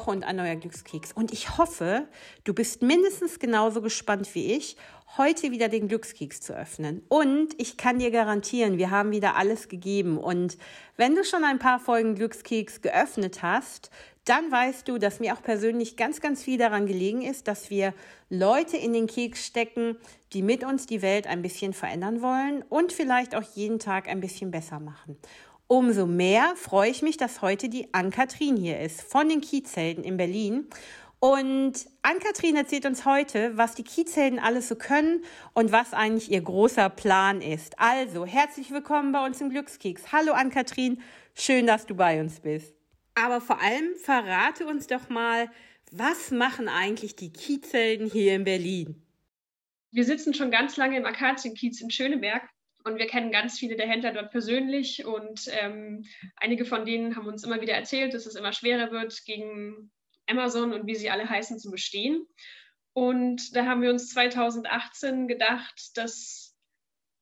Woche und ein neuer Glückskeks. Und ich hoffe, du bist mindestens genauso gespannt wie ich, heute wieder den Glückskeks zu öffnen. Und ich kann dir garantieren, wir haben wieder alles gegeben. Und wenn du schon ein paar Folgen Glückskeks geöffnet hast, dann weißt du, dass mir auch persönlich ganz, ganz viel daran gelegen ist, dass wir Leute in den Keks stecken, die mit uns die Welt ein bisschen verändern wollen und vielleicht auch jeden Tag ein bisschen besser machen. Umso mehr freue ich mich, dass heute die Ann-Kathrin hier ist von den Kiezhelden in Berlin. Und Ann-Kathrin erzählt uns heute, was die Kiezhelden alles so können und was eigentlich ihr großer Plan ist. Also, herzlich willkommen bei uns im Glückskeks. Hallo Ann-Kathrin, schön, dass du bei uns bist. Aber vor allem verrate uns doch mal, was machen eigentlich die Kiezhelden hier in Berlin? Wir sitzen schon ganz lange im Akazienkiez in Schöneberg und wir kennen ganz viele der Händler dort persönlich und ähm, einige von denen haben uns immer wieder erzählt, dass es immer schwerer wird, gegen Amazon und wie sie alle heißen zu bestehen. Und da haben wir uns 2018 gedacht, dass,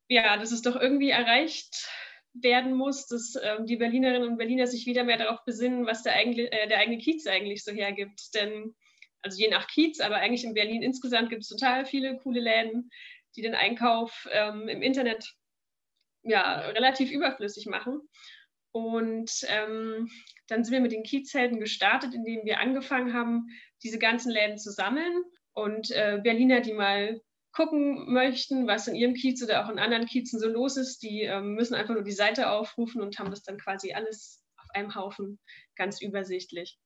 ja, dass es doch irgendwie erreicht werden muss, dass ähm, die Berlinerinnen und Berliner sich wieder mehr darauf besinnen, was der, eigene, äh, der eigene Kiez eigentlich so hergibt. Denn, also je nach Kiez, aber eigentlich in Berlin insgesamt gibt es total viele coole Läden, die den Einkauf ähm, im Internet ja, relativ überflüssig machen. Und ähm, dann sind wir mit den Kiezhelden gestartet, indem wir angefangen haben, diese ganzen Läden zu sammeln und äh, Berliner, die mal gucken möchten, was in ihrem Kiez oder auch in anderen Kiezen so los ist, die ähm, müssen einfach nur die Seite aufrufen und haben das dann quasi alles auf einem Haufen ganz übersichtlich.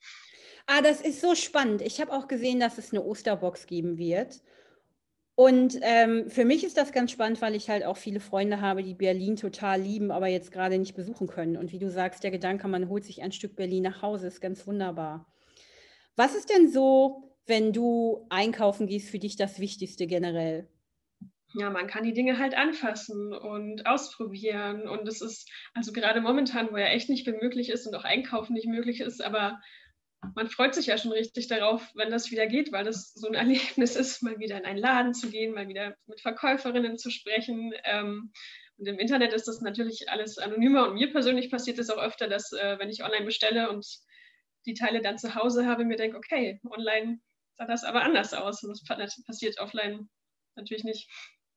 Ah, das ist so spannend. Ich habe auch gesehen, dass es eine Osterbox geben wird. Und ähm, für mich ist das ganz spannend, weil ich halt auch viele Freunde habe, die Berlin total lieben, aber jetzt gerade nicht besuchen können. Und wie du sagst, der Gedanke, man holt sich ein Stück Berlin nach Hause, ist ganz wunderbar. Was ist denn so, wenn du einkaufen gehst, für dich das Wichtigste generell? Ja, man kann die Dinge halt anfassen und ausprobieren. Und es ist, also gerade momentan, wo ja echt nicht viel möglich ist und auch Einkaufen nicht möglich ist, aber man freut sich ja schon richtig darauf, wenn das wieder geht, weil das so ein Erlebnis ist, mal wieder in einen Laden zu gehen, mal wieder mit Verkäuferinnen zu sprechen. Ähm, und im Internet ist das natürlich alles anonymer. Und mir persönlich passiert es auch öfter, dass äh, wenn ich online bestelle und die Teile dann zu Hause habe, mir denke, okay, online sah das aber anders aus. Und das passiert offline natürlich nicht.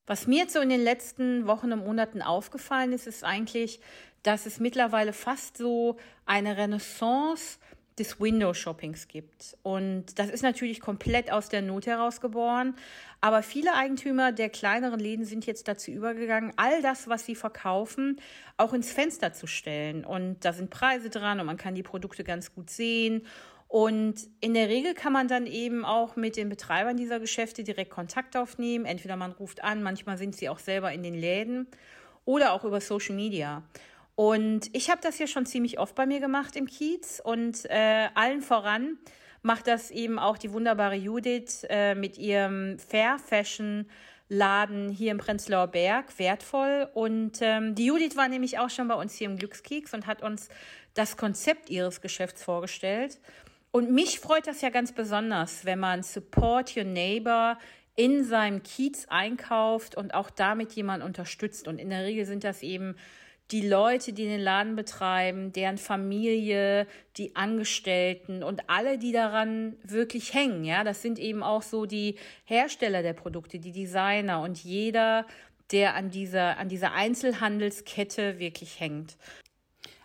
Was mir jetzt so in den letzten Wochen und Monaten aufgefallen ist, ist eigentlich, dass es mittlerweile fast so eine Renaissance des Window-Shoppings gibt. Und das ist natürlich komplett aus der Not heraus geboren. Aber viele Eigentümer der kleineren Läden sind jetzt dazu übergegangen, all das, was sie verkaufen, auch ins Fenster zu stellen. Und da sind Preise dran und man kann die Produkte ganz gut sehen. Und in der Regel kann man dann eben auch mit den Betreibern dieser Geschäfte direkt Kontakt aufnehmen. Entweder man ruft an, manchmal sind sie auch selber in den Läden oder auch über Social Media. Und ich habe das hier schon ziemlich oft bei mir gemacht im Kiez und äh, allen voran macht das eben auch die wunderbare Judith äh, mit ihrem Fair Fashion Laden hier im Prenzlauer Berg wertvoll. Und ähm, die Judith war nämlich auch schon bei uns hier im Glückskeks und hat uns das Konzept ihres Geschäfts vorgestellt. Und mich freut das ja ganz besonders, wenn man Support Your Neighbor in seinem Kiez einkauft und auch damit jemand unterstützt. Und in der Regel sind das eben die Leute, die den Laden betreiben, deren Familie, die Angestellten und alle, die daran wirklich hängen. Ja, das sind eben auch so die Hersteller der Produkte, die Designer und jeder, der an dieser, an dieser Einzelhandelskette wirklich hängt.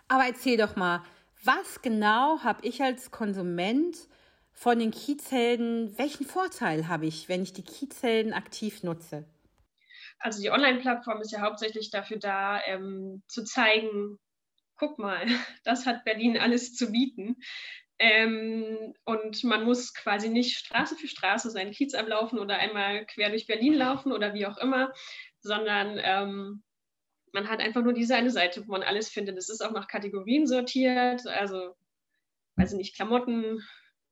Aber erzähl doch mal, was genau habe ich als Konsument von den Kiezhelden, welchen Vorteil habe ich, wenn ich die Kiezhelden aktiv nutze? Also die Online-Plattform ist ja hauptsächlich dafür da, ähm, zu zeigen, guck mal, das hat Berlin alles zu bieten. Ähm, und man muss quasi nicht Straße für Straße seinen Kiez ablaufen oder einmal quer durch Berlin laufen oder wie auch immer, sondern ähm, man hat einfach nur diese eine Seite, wo man alles findet. Es ist auch nach Kategorien sortiert, also, weiß ich nicht, Klamotten,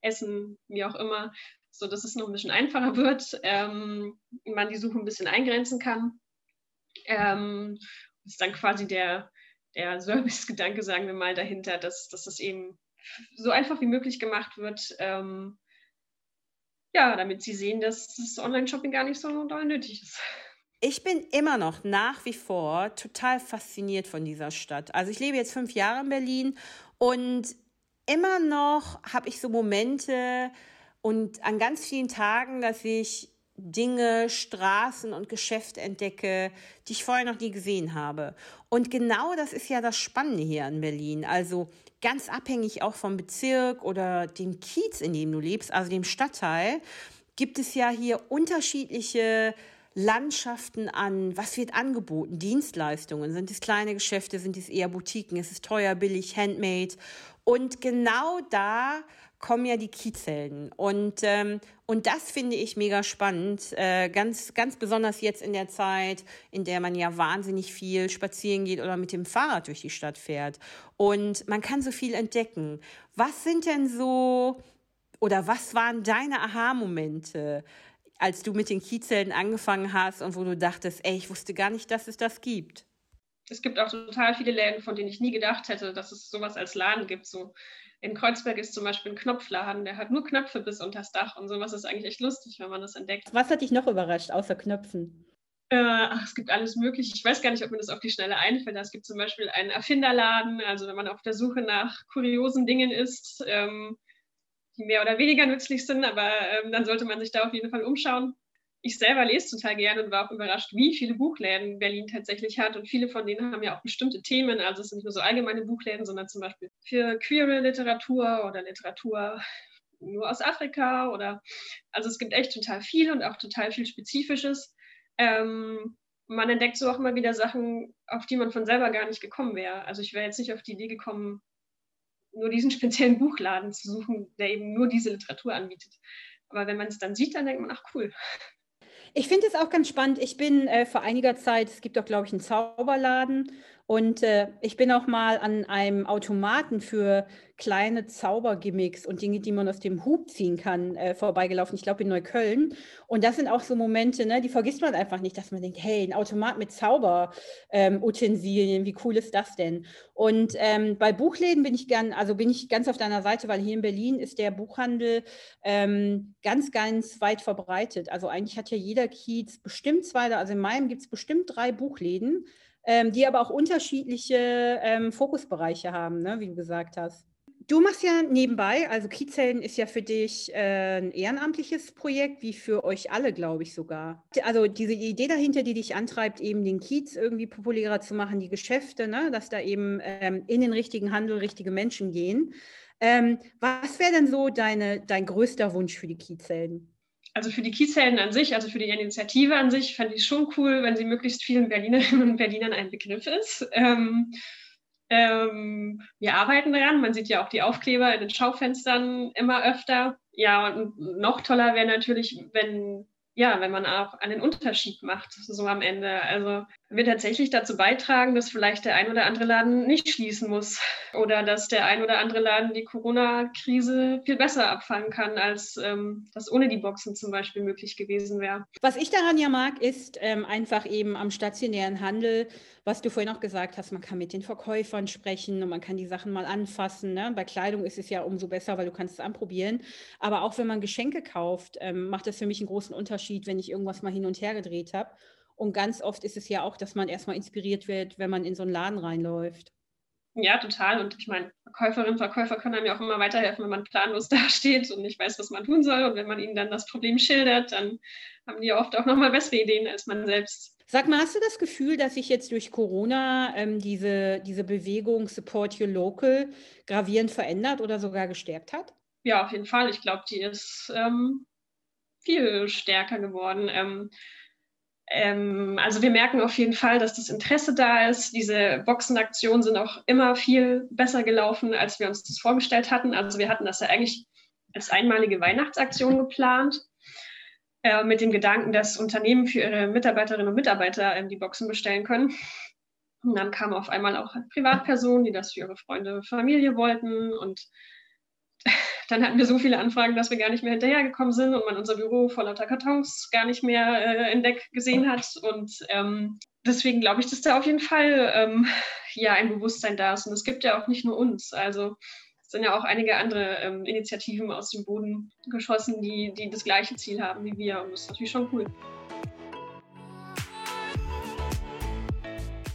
Essen, wie auch immer so dass es noch ein bisschen einfacher wird, ähm, man die Suche ein bisschen eingrenzen kann. Ähm, ist dann quasi der, der Service-Gedanke, sagen wir mal, dahinter, dass, dass das eben so einfach wie möglich gemacht wird. Ähm, ja, damit sie sehen, dass das Online-Shopping gar nicht so doll nötig ist. Ich bin immer noch nach wie vor total fasziniert von dieser Stadt. Also ich lebe jetzt fünf Jahre in Berlin und immer noch habe ich so Momente und an ganz vielen Tagen, dass ich Dinge, Straßen und Geschäfte entdecke, die ich vorher noch nie gesehen habe. Und genau das ist ja das Spannende hier in Berlin. Also ganz abhängig auch vom Bezirk oder dem Kiez, in dem du lebst, also dem Stadtteil, gibt es ja hier unterschiedliche Landschaften an, was wird angeboten, Dienstleistungen, sind es kleine Geschäfte, sind es eher Boutiquen, ist es teuer, billig, handmade und genau da kommen ja die Kiezhelden. Und, ähm, und das finde ich mega spannend. Äh, ganz, ganz besonders jetzt in der Zeit, in der man ja wahnsinnig viel spazieren geht oder mit dem Fahrrad durch die Stadt fährt. Und man kann so viel entdecken. Was sind denn so oder was waren deine Aha-Momente, als du mit den Kiezhelden angefangen hast und wo du dachtest, ey, ich wusste gar nicht, dass es das gibt? Es gibt auch total viele Läden, von denen ich nie gedacht hätte, dass es sowas als Laden gibt. So in Kreuzberg ist zum Beispiel ein Knopfladen, der hat nur Knöpfe bis unters Dach und sowas ist eigentlich echt lustig, wenn man das entdeckt. Was hat dich noch überrascht, außer Knöpfen? Äh, ach, es gibt alles Mögliche. Ich weiß gar nicht, ob mir das auf die Schnelle einfällt. Es gibt zum Beispiel einen Erfinderladen, also wenn man auf der Suche nach kuriosen Dingen ist, ähm, die mehr oder weniger nützlich sind, aber ähm, dann sollte man sich da auf jeden Fall umschauen ich selber lese total gerne und war auch überrascht, wie viele Buchläden Berlin tatsächlich hat. Und viele von denen haben ja auch bestimmte Themen. Also es sind nicht nur so allgemeine Buchläden, sondern zum Beispiel für queere Literatur oder Literatur nur aus Afrika oder also es gibt echt total viel und auch total viel Spezifisches. Ähm, man entdeckt so auch immer wieder Sachen, auf die man von selber gar nicht gekommen wäre. Also ich wäre jetzt nicht auf die Idee gekommen, nur diesen speziellen Buchladen zu suchen, der eben nur diese Literatur anbietet. Aber wenn man es dann sieht, dann denkt man, ach cool, ich finde es auch ganz spannend. Ich bin äh, vor einiger Zeit, es gibt auch, glaube ich, einen Zauberladen und äh, ich bin auch mal an einem Automaten für kleine Zaubergimmicks und Dinge, die man aus dem Hub ziehen kann, äh, vorbeigelaufen. Ich glaube in Neukölln. Und das sind auch so Momente, ne, die vergisst man einfach nicht, dass man denkt, hey, ein Automat mit Zauberutensilien, ähm, wie cool ist das denn? Und ähm, bei Buchläden bin ich gern, also bin ich ganz auf deiner Seite, weil hier in Berlin ist der Buchhandel ähm, ganz, ganz weit verbreitet. Also eigentlich hat ja jeder Kiez bestimmt zwei, also in meinem gibt es bestimmt drei Buchläden ähm, die aber auch unterschiedliche ähm, Fokusbereiche haben, ne, wie du gesagt hast. Du machst ja nebenbei, also Kiezhelden ist ja für dich äh, ein ehrenamtliches Projekt, wie für euch alle, glaube ich sogar. Also diese Idee dahinter, die dich antreibt, eben den Kiez irgendwie populärer zu machen, die Geschäfte, ne, dass da eben ähm, in den richtigen Handel richtige Menschen gehen. Ähm, was wäre denn so deine, dein größter Wunsch für die Kiezhelden? Also für die Kiezhelden an sich, also für die Initiative an sich, fände ich schon cool, wenn sie möglichst vielen Berlinerinnen und Berlinern ein Begriff ist. Ähm, ähm, wir arbeiten daran. Man sieht ja auch die Aufkleber in den Schaufenstern immer öfter. Ja, und noch toller wäre natürlich, wenn ja, wenn man auch einen Unterschied macht, so am Ende. Also wir tatsächlich dazu beitragen, dass vielleicht der ein oder andere Laden nicht schließen muss oder dass der ein oder andere Laden die Corona-Krise viel besser abfangen kann, als ähm, das ohne die Boxen zum Beispiel möglich gewesen wäre. Was ich daran ja mag, ist ähm, einfach eben am stationären Handel, was du vorhin auch gesagt hast, man kann mit den Verkäufern sprechen und man kann die Sachen mal anfassen. Ne? Bei Kleidung ist es ja umso besser, weil du kannst es anprobieren. Aber auch wenn man Geschenke kauft, ähm, macht das für mich einen großen Unterschied, wenn ich irgendwas mal hin und her gedreht habe. Und ganz oft ist es ja auch, dass man erstmal inspiriert wird, wenn man in so einen Laden reinläuft. Ja, total. Und ich meine, Verkäuferinnen und Verkäufer können einem ja auch immer weiterhelfen, wenn man planlos dasteht und nicht weiß, was man tun soll. Und wenn man ihnen dann das Problem schildert, dann haben die ja oft auch nochmal bessere Ideen als man selbst. Sag mal, hast du das Gefühl, dass sich jetzt durch Corona ähm, diese, diese Bewegung Support Your Local gravierend verändert oder sogar gestärkt hat? Ja, auf jeden Fall. Ich glaube, die ist ähm, viel stärker geworden. Ähm, ähm, also wir merken auf jeden Fall, dass das Interesse da ist. Diese Boxenaktionen sind auch immer viel besser gelaufen, als wir uns das vorgestellt hatten. Also wir hatten das ja eigentlich als einmalige Weihnachtsaktion geplant äh, mit dem Gedanken, dass Unternehmen für ihre Mitarbeiterinnen und Mitarbeiter ähm, die Boxen bestellen können. Und dann kamen auf einmal auch Privatpersonen, die das für ihre Freunde, Familie wollten. Und dann hatten wir so viele Anfragen, dass wir gar nicht mehr hinterhergekommen sind und man unser Büro vor lauter Kartons gar nicht mehr äh, entdeckt gesehen hat. Und ähm, deswegen glaube ich, dass da auf jeden Fall ähm, ja ein Bewusstsein da ist. Und es gibt ja auch nicht nur uns. Also sind ja auch einige andere ähm, Initiativen aus dem Boden geschossen, die, die das gleiche Ziel haben wie wir. Und das ist natürlich schon cool.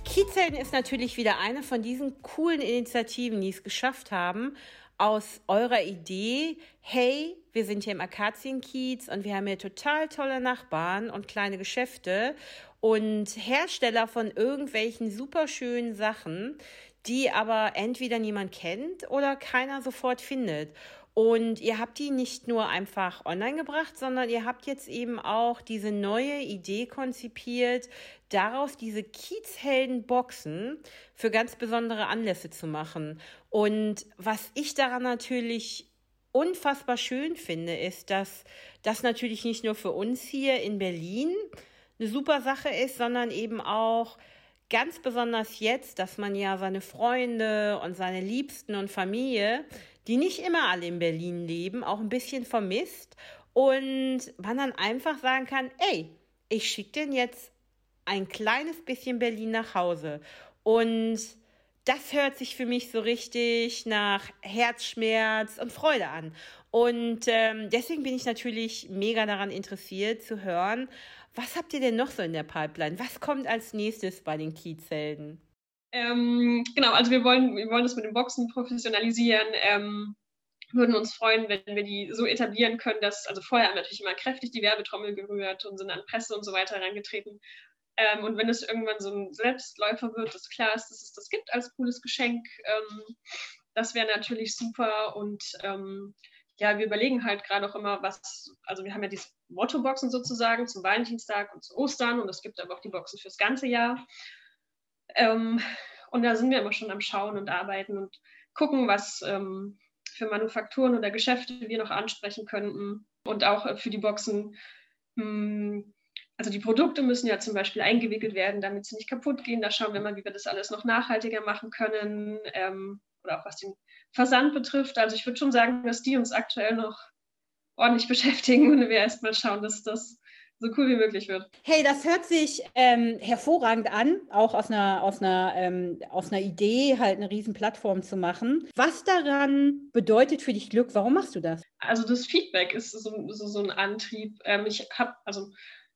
Kiezhelden ist natürlich wieder eine von diesen coolen Initiativen, die es geschafft haben, aus eurer Idee, hey, wir sind hier im Akazienkiez und wir haben hier total tolle Nachbarn und kleine Geschäfte und Hersteller von irgendwelchen superschönen Sachen, die aber entweder niemand kennt oder keiner sofort findet. Und ihr habt die nicht nur einfach online gebracht, sondern ihr habt jetzt eben auch diese neue Idee konzipiert, daraus diese Kiezhelden-Boxen für ganz besondere Anlässe zu machen. Und was ich daran natürlich unfassbar schön finde, ist, dass das natürlich nicht nur für uns hier in Berlin eine super Sache ist, sondern eben auch ganz besonders jetzt, dass man ja seine Freunde und seine Liebsten und Familie die nicht immer alle in Berlin leben, auch ein bisschen vermisst und man dann einfach sagen kann, ey, ich schicke den jetzt ein kleines bisschen Berlin nach Hause. Und das hört sich für mich so richtig nach Herzschmerz und Freude an. Und ähm, deswegen bin ich natürlich mega daran interessiert zu hören, was habt ihr denn noch so in der Pipeline? Was kommt als nächstes bei den Kiezhelden? Ähm, genau, also wir wollen, wir wollen das mit dem Boxen professionalisieren. Ähm, würden uns freuen, wenn wir die so etablieren können, dass, also vorher haben wir natürlich immer kräftig die Werbetrommel gerührt und sind an Presse und so weiter herangetreten. Ähm, und wenn es irgendwann so ein Selbstläufer wird, dass klar ist, dass es das gibt als cooles Geschenk, ähm, das wäre natürlich super. Und ähm, ja, wir überlegen halt gerade auch immer, was, also wir haben ja diese Motto-Boxen sozusagen zum Valentinstag und zu Ostern und es gibt aber auch die Boxen fürs ganze Jahr. Ähm, und da sind wir immer schon am Schauen und Arbeiten und gucken, was ähm, für Manufakturen oder Geschäfte wir noch ansprechen könnten. Und auch äh, für die Boxen, hm, also die Produkte müssen ja zum Beispiel eingewickelt werden, damit sie nicht kaputt gehen. Da schauen wir mal, wie wir das alles noch nachhaltiger machen können. Ähm, oder auch was den Versand betrifft. Also ich würde schon sagen, dass die uns aktuell noch ordentlich beschäftigen und wir erstmal schauen, dass das so cool wie möglich wird. Hey, das hört sich ähm, hervorragend an, auch aus einer, aus, einer, ähm, aus einer Idee, halt eine riesen Plattform zu machen. Was daran bedeutet für dich Glück? Warum machst du das? Also das Feedback ist so, so, so ein Antrieb. Ähm, ich habe, also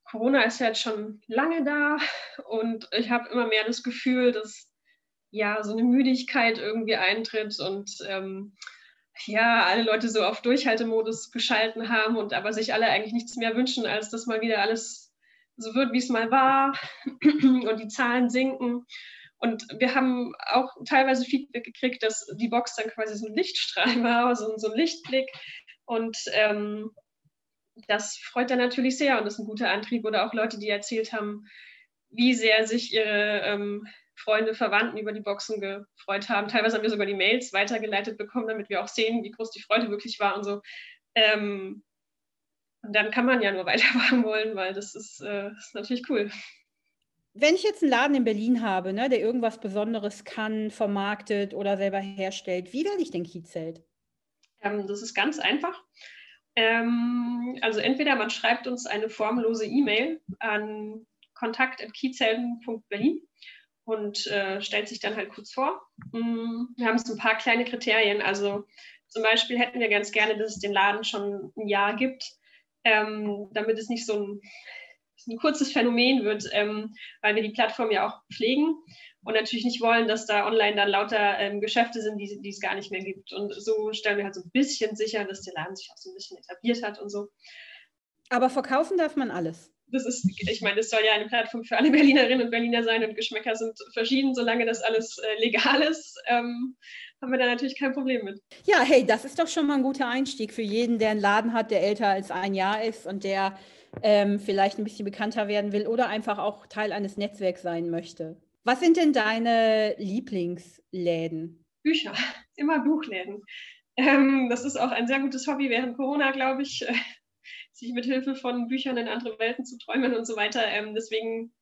Corona ist ja jetzt schon lange da und ich habe immer mehr das Gefühl, dass ja so eine Müdigkeit irgendwie eintritt und ähm, ja, alle Leute so auf Durchhaltemodus geschalten haben und aber sich alle eigentlich nichts mehr wünschen, als dass mal wieder alles so wird, wie es mal war und die Zahlen sinken. Und wir haben auch teilweise Feedback gekriegt, dass die Box dann quasi so ein Lichtstrahl war, so, so ein Lichtblick. Und ähm, das freut dann natürlich sehr und ist ein guter Antrieb. Oder auch Leute, die erzählt haben, wie sehr sich ihre ähm, Freunde, Verwandten über die Boxen gefreut haben. Teilweise haben wir sogar die Mails weitergeleitet bekommen, damit wir auch sehen, wie groß die Freude wirklich war und so. Ähm, und dann kann man ja nur weitermachen wollen, weil das ist, äh, ist natürlich cool. Wenn ich jetzt einen Laden in Berlin habe, ne, der irgendwas Besonderes kann, vermarktet oder selber herstellt, wie werde ich denn Kiezelt? Ähm, das ist ganz einfach. Ähm, also entweder man schreibt uns eine formlose E-Mail an kontakt.kiezhelden.berlin und äh, stellt sich dann halt kurz vor. Mm, wir haben so ein paar kleine Kriterien. Also zum Beispiel hätten wir ganz gerne, dass es den Laden schon ein Jahr gibt, ähm, damit es nicht so ein, ein kurzes Phänomen wird, ähm, weil wir die Plattform ja auch pflegen und natürlich nicht wollen, dass da online dann lauter ähm, Geschäfte sind, die, die es gar nicht mehr gibt. Und so stellen wir halt so ein bisschen sicher, dass der Laden sich auch so ein bisschen etabliert hat und so. Aber verkaufen darf man alles das ist, ich meine, es soll ja eine Plattform für alle Berlinerinnen und Berliner sein und Geschmäcker sind verschieden, solange das alles äh, legal ist, ähm, haben wir da natürlich kein Problem mit. Ja, hey, das ist doch schon mal ein guter Einstieg für jeden, der einen Laden hat, der älter als ein Jahr ist und der ähm, vielleicht ein bisschen bekannter werden will oder einfach auch Teil eines Netzwerks sein möchte. Was sind denn deine Lieblingsläden? Bücher, immer Buchläden. Ähm, das ist auch ein sehr gutes Hobby während Corona, glaube ich sich mit Hilfe von Büchern in andere Welten zu träumen und so weiter. Ähm, deswegen,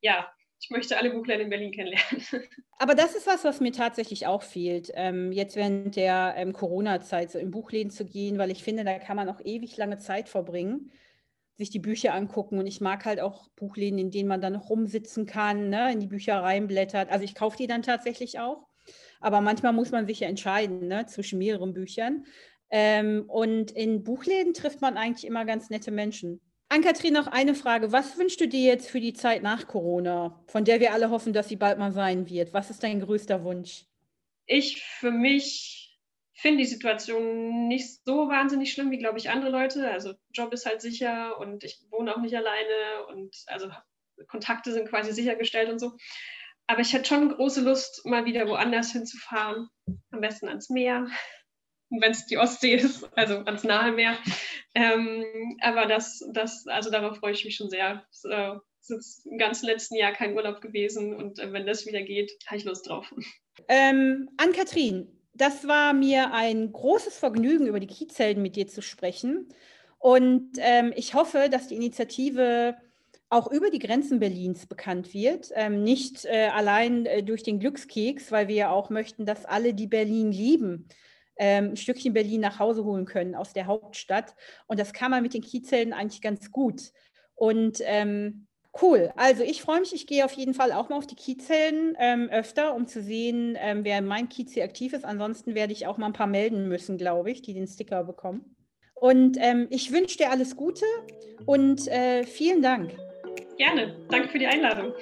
ja, ich möchte alle Buchläden in Berlin kennenlernen. Aber das ist was, was mir tatsächlich auch fehlt, ähm, jetzt während der ähm, Corona-Zeit so in Buchläden zu gehen, weil ich finde, da kann man auch ewig lange Zeit verbringen, sich die Bücher angucken. Und ich mag halt auch Buchläden, in denen man dann rumsitzen kann, ne, in die Bücher reinblättert. Also ich kaufe die dann tatsächlich auch. Aber manchmal muss man sich ja entscheiden ne, zwischen mehreren Büchern. Ähm, und in Buchläden trifft man eigentlich immer ganz nette Menschen. Ann-Kathrin, noch eine Frage. Was wünschst du dir jetzt für die Zeit nach Corona, von der wir alle hoffen, dass sie bald mal sein wird? Was ist dein größter Wunsch? Ich für mich finde die Situation nicht so wahnsinnig schlimm wie, glaube ich, andere Leute. Also Job ist halt sicher und ich wohne auch nicht alleine und also Kontakte sind quasi sichergestellt und so. Aber ich hätte schon große Lust, mal wieder woanders hinzufahren. Am besten ans Meer, wenn es die Ostsee ist, also ans nahe Meer. Ähm, aber das, das, also darauf freue ich mich schon sehr. Es ist im ganzen letzten Jahr kein Urlaub gewesen und äh, wenn das wieder geht, habe ich Lust drauf. Ähm, Ann-Kathrin, das war mir ein großes Vergnügen, über die Kiezhelden mit dir zu sprechen. Und ähm, ich hoffe, dass die Initiative auch über die Grenzen Berlins bekannt wird. Ähm, nicht äh, allein äh, durch den Glückskeks, weil wir ja auch möchten, dass alle, die Berlin lieben, ähm, ein Stückchen Berlin nach Hause holen können aus der Hauptstadt. Und das kann man mit den Kiezhelden eigentlich ganz gut. Und ähm, Cool. Also ich freue mich, ich gehe auf jeden Fall auch mal auf die Kiezhelden ähm, öfter, um zu sehen, ähm, wer in meinem Kiez hier aktiv ist. Ansonsten werde ich auch mal ein paar melden müssen, glaube ich, die den Sticker bekommen. Und ähm, ich wünsche dir alles Gute und äh, vielen Dank. Gerne. Danke für die Einladung.